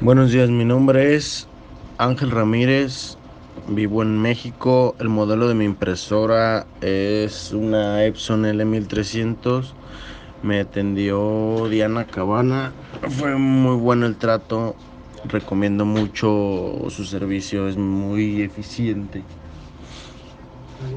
Buenos días, mi nombre es Ángel Ramírez, vivo en México. El modelo de mi impresora es una Epson L1300. Me atendió Diana Cabana. Fue muy bueno el trato. Recomiendo mucho su servicio, es muy eficiente.